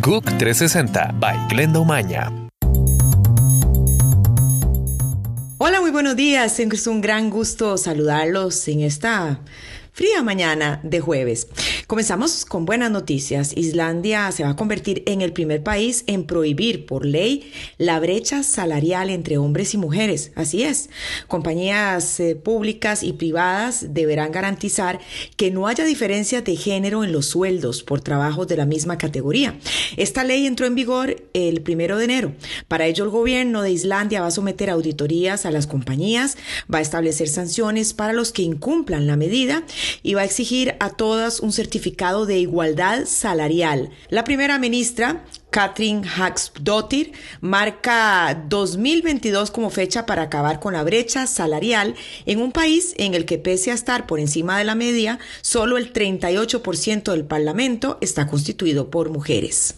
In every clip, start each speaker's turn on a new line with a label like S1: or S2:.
S1: GUC 360 by Glenda Umaña.
S2: Hola, muy buenos días. Es un gran gusto saludarlos en esta fría mañana de jueves. Comenzamos con buenas noticias. Islandia se va a convertir en el primer país en prohibir por ley la brecha salarial entre hombres y mujeres. Así es. Compañías eh, públicas y privadas deberán garantizar que no haya diferencia de género en los sueldos por trabajos de la misma categoría. Esta ley entró en vigor el primero de enero. Para ello, el gobierno de Islandia va a someter auditorías a las compañías, va a establecer sanciones para los que incumplan la medida y va a exigir a todas un certificado de igualdad salarial. La primera ministra Katrin Hagsdottir marca 2022 como fecha para acabar con la brecha salarial en un país en el que pese a estar por encima de la media, solo el 38% del Parlamento está constituido por mujeres.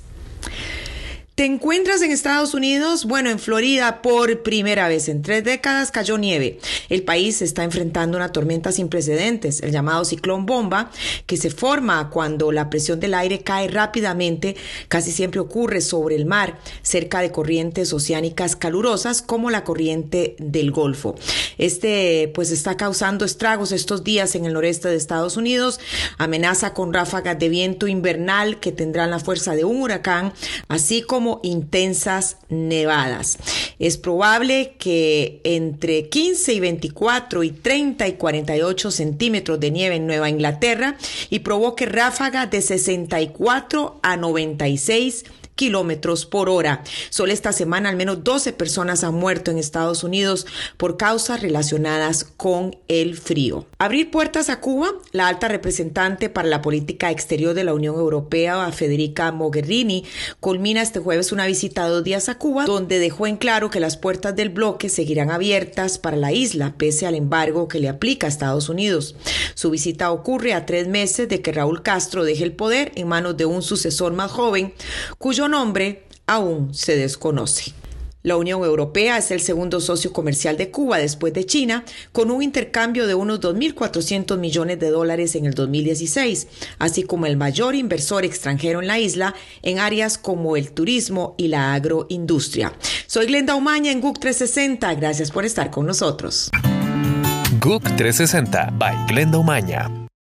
S2: ¿Te encuentras en Estados Unidos? Bueno, en Florida por primera vez en tres décadas cayó nieve. El país está enfrentando una tormenta sin precedentes, el llamado ciclón bomba, que se forma cuando la presión del aire cae rápidamente, casi siempre ocurre sobre el mar, cerca de corrientes oceánicas calurosas como la corriente del Golfo. Este pues está causando estragos estos días en el noreste de Estados Unidos, amenaza con ráfagas de viento invernal que tendrán la fuerza de un huracán, así como intensas nevadas. Es probable que entre 15 y 24 y 30 y 48 centímetros de nieve en Nueva Inglaterra y provoque ráfagas de 64 a 96 kilómetros por hora. Solo esta semana al menos 12 personas han muerto en Estados Unidos por causas relacionadas con el frío. Abrir puertas a Cuba, la alta representante para la política exterior de la Unión Europea, Federica Mogherini, culmina este jueves una visita de dos días a Cuba, donde dejó en claro que las puertas del bloque seguirán abiertas para la isla, pese al embargo que le aplica a Estados Unidos. Su visita ocurre a tres meses de que Raúl Castro deje el poder en manos de un sucesor más joven, cuyo nombre aún se desconoce. La Unión Europea es el segundo socio comercial de Cuba después de China, con un intercambio de unos 2.400 millones de dólares en el 2016, así como el mayor inversor extranjero en la isla en áreas como el turismo y la agroindustria. Soy Glenda Umaña en GUC 360. Gracias por estar con nosotros.
S1: GUC 360 by Glenda Umaña.